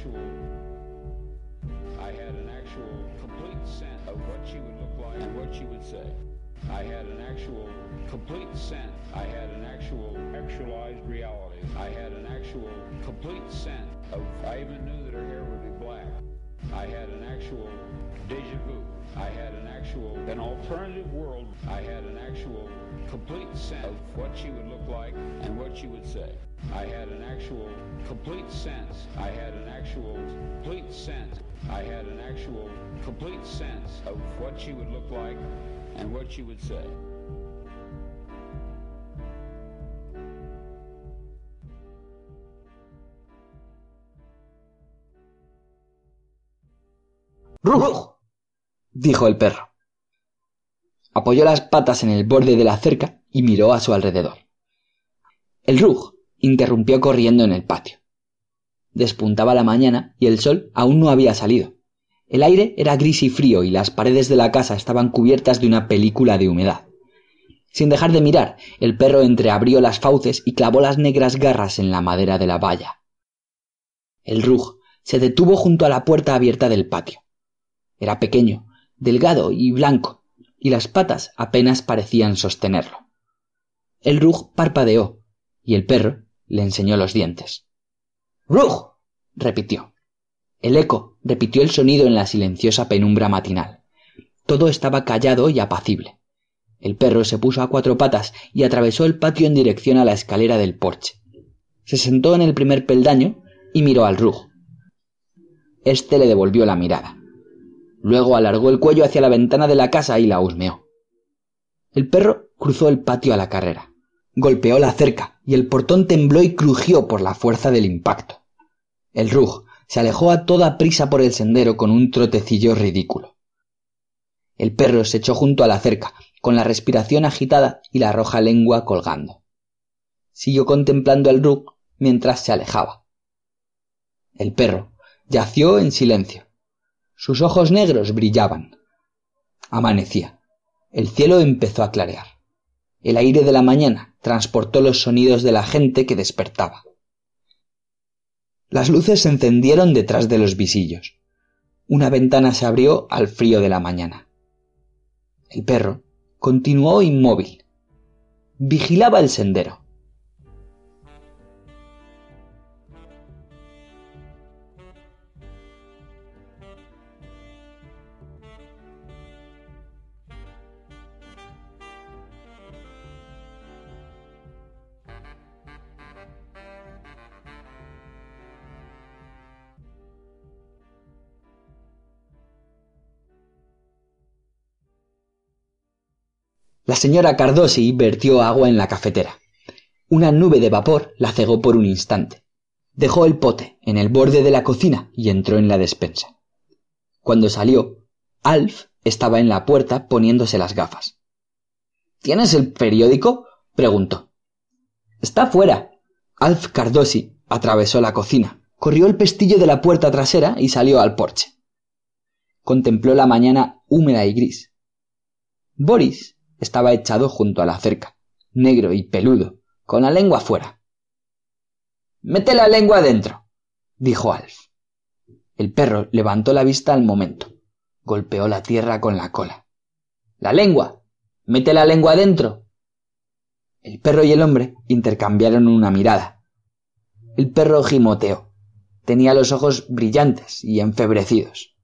actual I had an actual complete sense of what she would look like and what she would say. I had an actual complete sense. I had an actual actualized reality. I had an actual complete sense of I even knew that her hair would be black. I had an actual deja vu. I had an actual an alternative world. I had an actual complete sense of what she would look like and what she would say. I had an actual complete sense. I had an actual complete sense. I had an actual complete sense of what she would look like and what she would say. ¡Rug! Dijo el perro. Apoyó las patas en el borde de la cerca y miró a su alrededor. El Rug interrumpió corriendo en el patio. Despuntaba la mañana y el sol aún no había salido. El aire era gris y frío y las paredes de la casa estaban cubiertas de una película de humedad. Sin dejar de mirar, el perro entreabrió las fauces y clavó las negras garras en la madera de la valla. El Rug se detuvo junto a la puerta abierta del patio. Era pequeño, delgado y blanco, y las patas apenas parecían sostenerlo. El Rug parpadeó, y el perro le enseñó los dientes. ¡Rug! repitió. El eco repitió el sonido en la silenciosa penumbra matinal. Todo estaba callado y apacible. El perro se puso a cuatro patas y atravesó el patio en dirección a la escalera del porche. Se sentó en el primer peldaño y miró al Rug. Este le devolvió la mirada. Luego alargó el cuello hacia la ventana de la casa y la husmeó. El perro cruzó el patio a la carrera. Golpeó la cerca y el portón tembló y crujió por la fuerza del impacto. El Rug se alejó a toda prisa por el sendero con un trotecillo ridículo. El perro se echó junto a la cerca, con la respiración agitada y la roja lengua colgando. Siguió contemplando al Rug mientras se alejaba. El perro yació en silencio. Sus ojos negros brillaban. Amanecía. El cielo empezó a clarear. El aire de la mañana transportó los sonidos de la gente que despertaba. Las luces se encendieron detrás de los visillos. Una ventana se abrió al frío de la mañana. El perro continuó inmóvil. Vigilaba el sendero. La señora Cardosi vertió agua en la cafetera. Una nube de vapor la cegó por un instante. Dejó el pote en el borde de la cocina y entró en la despensa. Cuando salió, Alf estaba en la puerta poniéndose las gafas. ¿Tienes el periódico? preguntó. Está fuera. Alf Cardosi atravesó la cocina, corrió el pestillo de la puerta trasera y salió al porche. Contempló la mañana húmeda y gris. Boris estaba echado junto a la cerca, negro y peludo, con la lengua fuera. Mete la lengua adentro, dijo Alf. El perro levantó la vista al momento. Golpeó la tierra con la cola. La lengua. Mete la lengua adentro. El perro y el hombre intercambiaron una mirada. El perro gimoteó. Tenía los ojos brillantes y enfebrecidos.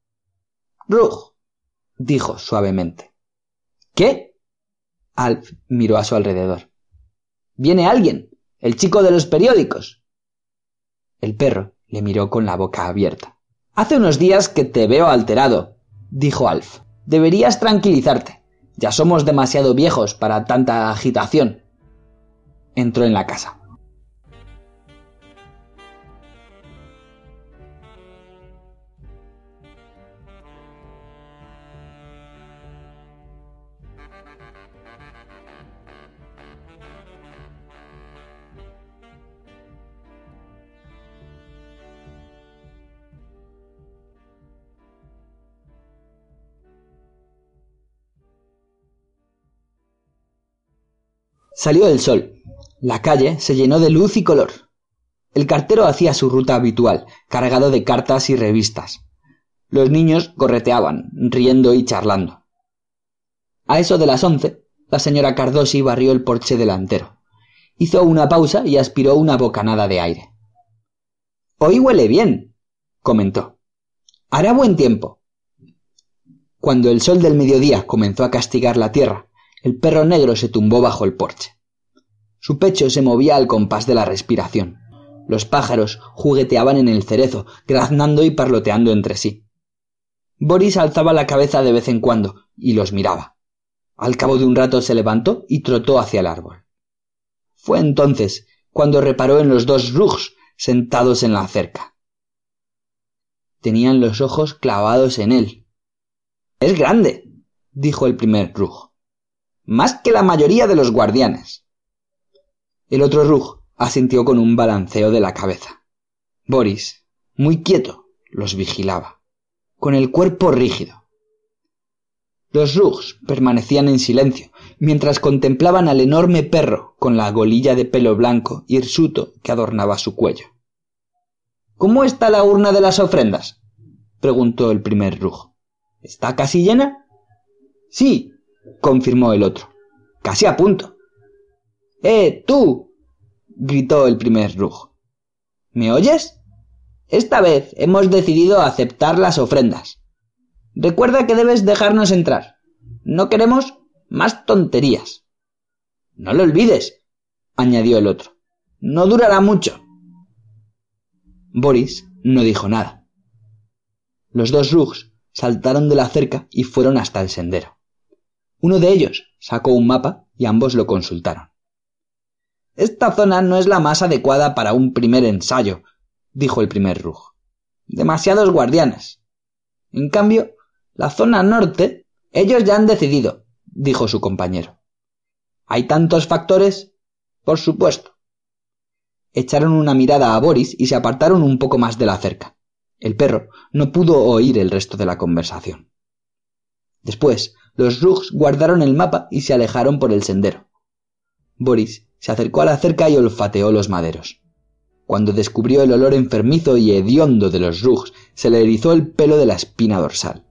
Rug, dijo suavemente. ¿Qué? Alf miró a su alrededor. Viene alguien. El chico de los periódicos. El perro le miró con la boca abierta. Hace unos días que te veo alterado, dijo Alf. Deberías tranquilizarte. Ya somos demasiado viejos para tanta agitación. Entró en la casa. Salió el sol. La calle se llenó de luz y color. El cartero hacía su ruta habitual, cargado de cartas y revistas. Los niños correteaban, riendo y charlando. A eso de las once, la señora Cardosi barrió el porche delantero. Hizo una pausa y aspiró una bocanada de aire. Hoy huele bien, comentó. Hará buen tiempo. Cuando el sol del mediodía comenzó a castigar la tierra, el perro negro se tumbó bajo el porche. Su pecho se movía al compás de la respiración. Los pájaros jugueteaban en el cerezo, graznando y parloteando entre sí. Boris alzaba la cabeza de vez en cuando y los miraba. Al cabo de un rato se levantó y trotó hacia el árbol. Fue entonces cuando reparó en los dos rugs sentados en la cerca. Tenían los ojos clavados en él. Es grande, dijo el primer rug. Más que la mayoría de los guardianes. El otro rug asintió con un balanceo de la cabeza. Boris, muy quieto, los vigilaba, con el cuerpo rígido. Los rugs permanecían en silencio, mientras contemplaban al enorme perro con la golilla de pelo blanco hirsuto que adornaba su cuello. ¿Cómo está la urna de las ofrendas? preguntó el primer rug. ¿Está casi llena? Sí, confirmó el otro. Casi a punto. ¡Eh, tú! gritó el primer rug. ¿Me oyes? Esta vez hemos decidido aceptar las ofrendas. Recuerda que debes dejarnos entrar. No queremos más tonterías. No lo olvides, añadió el otro. No durará mucho. Boris no dijo nada. Los dos rugs saltaron de la cerca y fueron hasta el sendero. Uno de ellos sacó un mapa y ambos lo consultaron. Esta zona no es la más adecuada para un primer ensayo, dijo el primer rug. Demasiados guardianes. En cambio, la zona norte, ellos ya han decidido, dijo su compañero. ¿Hay tantos factores? Por supuesto. Echaron una mirada a Boris y se apartaron un poco más de la cerca. El perro no pudo oír el resto de la conversación. Después, los Rugs guardaron el mapa y se alejaron por el sendero. Boris se acercó a la cerca y olfateó los maderos. Cuando descubrió el olor enfermizo y hediondo de los Rugs, se le erizó el pelo de la espina dorsal.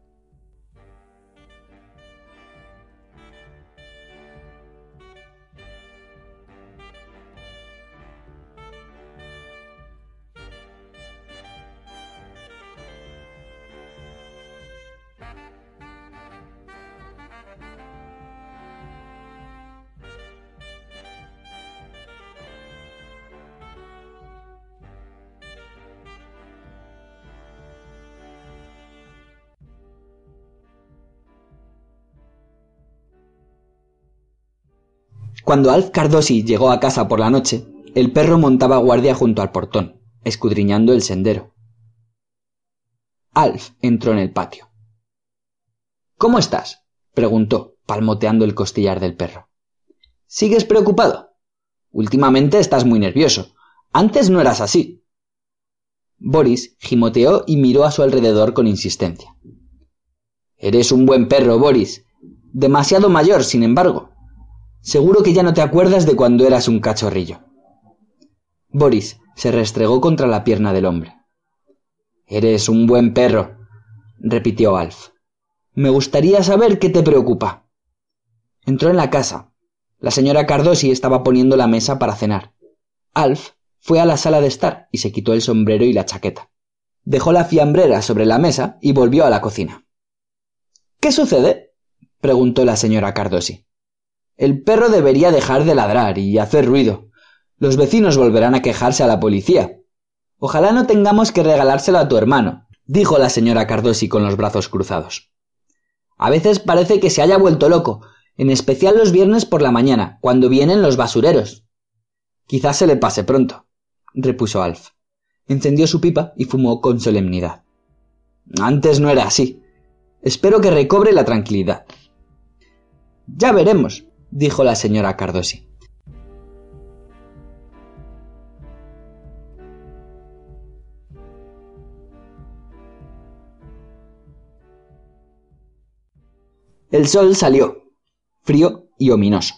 Cuando Alf Cardosi llegó a casa por la noche, el perro montaba guardia junto al portón, escudriñando el sendero. Alf entró en el patio. ¿Cómo estás? preguntó, palmoteando el costillar del perro. ¿Sigues preocupado? Últimamente estás muy nervioso. Antes no eras así. Boris gimoteó y miró a su alrededor con insistencia. Eres un buen perro, Boris. Demasiado mayor, sin embargo. Seguro que ya no te acuerdas de cuando eras un cachorrillo. Boris se restregó contra la pierna del hombre. Eres un buen perro, repitió Alf. Me gustaría saber qué te preocupa. Entró en la casa. La señora Cardosi estaba poniendo la mesa para cenar. Alf fue a la sala de estar y se quitó el sombrero y la chaqueta. Dejó la fiambrera sobre la mesa y volvió a la cocina. ¿Qué sucede? preguntó la señora Cardosi. El perro debería dejar de ladrar y hacer ruido. Los vecinos volverán a quejarse a la policía. Ojalá no tengamos que regalárselo a tu hermano, dijo la señora Cardosi con los brazos cruzados. A veces parece que se haya vuelto loco, en especial los viernes por la mañana, cuando vienen los basureros. Quizás se le pase pronto, repuso Alf. Encendió su pipa y fumó con solemnidad. Antes no era así. Espero que recobre la tranquilidad. Ya veremos, dijo la señora Cardosi. El sol salió, frío y ominoso.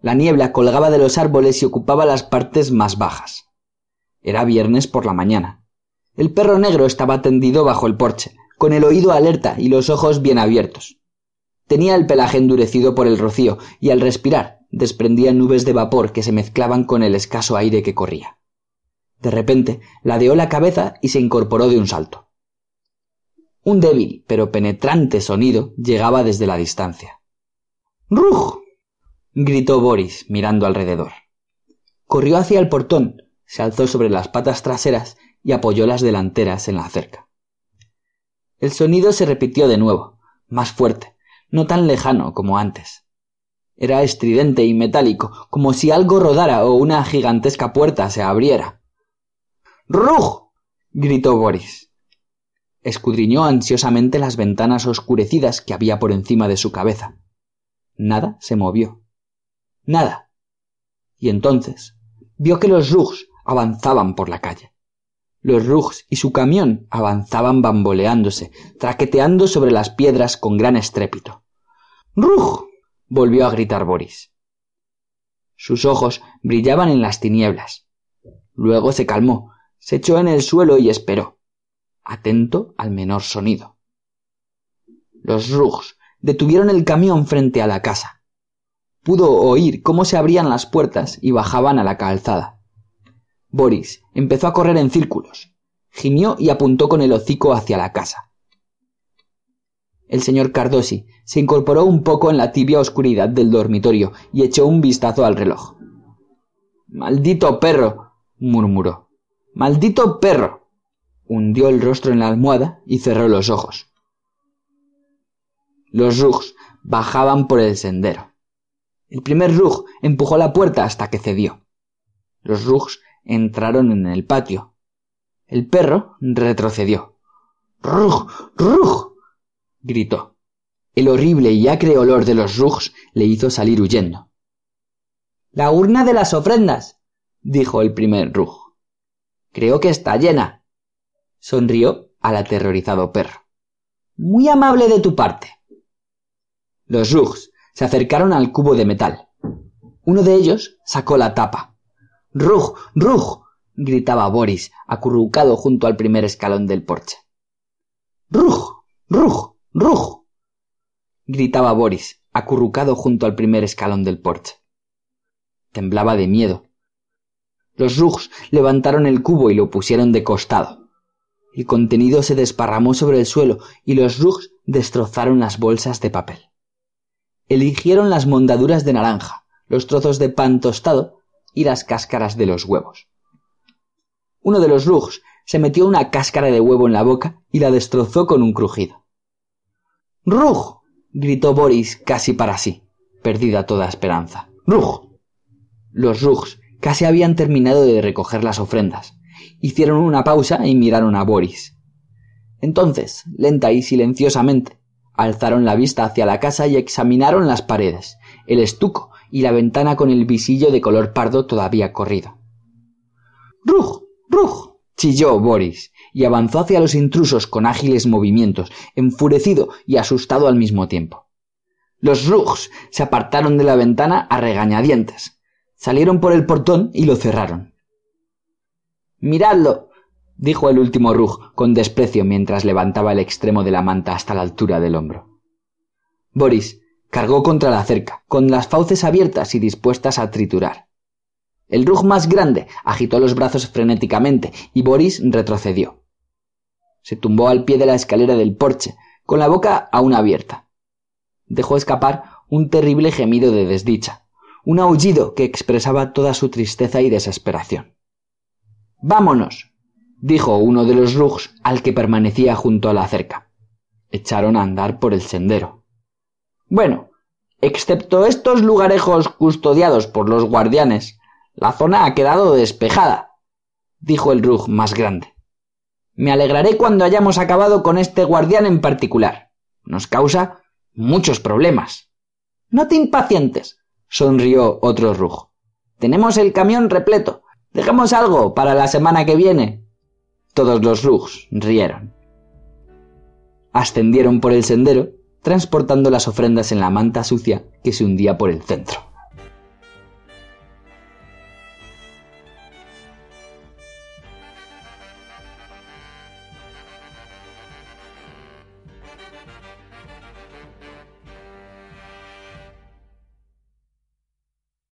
La niebla colgaba de los árboles y ocupaba las partes más bajas. Era viernes por la mañana. El perro negro estaba tendido bajo el porche, con el oído alerta y los ojos bien abiertos. Tenía el pelaje endurecido por el rocío y al respirar desprendía nubes de vapor que se mezclaban con el escaso aire que corría. De repente ladeó la cabeza y se incorporó de un salto. Un débil pero penetrante sonido llegaba desde la distancia. ¡Ruj! gritó Boris, mirando alrededor. Corrió hacia el portón, se alzó sobre las patas traseras y apoyó las delanteras en la cerca. El sonido se repitió de nuevo, más fuerte, no tan lejano como antes. Era estridente y metálico, como si algo rodara o una gigantesca puerta se abriera. ¡Ruj! gritó Boris. Escudriñó ansiosamente las ventanas oscurecidas que había por encima de su cabeza. Nada se movió. Nada. Y entonces vio que los Rugs avanzaban por la calle. Los Rugs y su camión avanzaban bamboleándose, traqueteando sobre las piedras con gran estrépito. ¡Rug! volvió a gritar Boris. Sus ojos brillaban en las tinieblas. Luego se calmó, se echó en el suelo y esperó, atento al menor sonido. Los Rugs detuvieron el camión frente a la casa. Pudo oír cómo se abrían las puertas y bajaban a la calzada. Boris empezó a correr en círculos. Gimió y apuntó con el hocico hacia la casa. El señor Cardosi se incorporó un poco en la tibia oscuridad del dormitorio y echó un vistazo al reloj. Maldito perro. murmuró. Maldito perro. hundió el rostro en la almohada y cerró los ojos. Los rugs bajaban por el sendero. El primer rug empujó la puerta hasta que cedió. Los rugs entraron en el patio. El perro retrocedió. ¡Rug! ¡Rug! gritó. El horrible y acre olor de los rugs le hizo salir huyendo. La urna de las ofrendas, dijo el primer rug. Creo que está llena. Sonrió al aterrorizado perro. Muy amable de tu parte. Los rugs se acercaron al cubo de metal. Uno de ellos sacó la tapa. ¡Rug! ¡Rug! gritaba Boris, acurrucado junto al primer escalón del porche. ¡Rug! ¡Rug! ¡Rug! gritaba Boris, acurrucado junto al primer escalón del porche. Temblaba de miedo. Los rugs levantaron el cubo y lo pusieron de costado. El contenido se desparramó sobre el suelo y los rugs destrozaron las bolsas de papel. Eligieron las mondaduras de naranja, los trozos de pan tostado y las cáscaras de los huevos. Uno de los rugs se metió una cáscara de huevo en la boca y la destrozó con un crujido. ¡Rug! gritó Boris casi para sí, perdida toda esperanza. ¡Rug! Los rugs casi habían terminado de recoger las ofrendas. Hicieron una pausa y miraron a Boris. Entonces, lenta y silenciosamente, alzaron la vista hacia la casa y examinaron las paredes, el estuco y la ventana con el visillo de color pardo todavía corrido. ¡Rug! ¡Rug! chilló Boris y avanzó hacia los intrusos con ágiles movimientos, enfurecido y asustado al mismo tiempo. Los rugs se apartaron de la ventana a regañadientes, salieron por el portón y lo cerraron. Miradlo, dijo el último rug con desprecio mientras levantaba el extremo de la manta hasta la altura del hombro. Boris cargó contra la cerca, con las fauces abiertas y dispuestas a triturar. El rug más grande agitó los brazos frenéticamente y Boris retrocedió. Se tumbó al pie de la escalera del porche, con la boca aún abierta. Dejó escapar un terrible gemido de desdicha, un aullido que expresaba toda su tristeza y desesperación. Vámonos, dijo uno de los rugs al que permanecía junto a la cerca. Echaron a andar por el sendero. Bueno, excepto estos lugarejos custodiados por los guardianes, la zona ha quedado despejada, dijo el rug más grande. Me alegraré cuando hayamos acabado con este guardián en particular. Nos causa muchos problemas. No te impacientes, sonrió otro rug. Tenemos el camión repleto. Dejemos algo para la semana que viene. Todos los rugs rieron. Ascendieron por el sendero, transportando las ofrendas en la manta sucia que se hundía por el centro.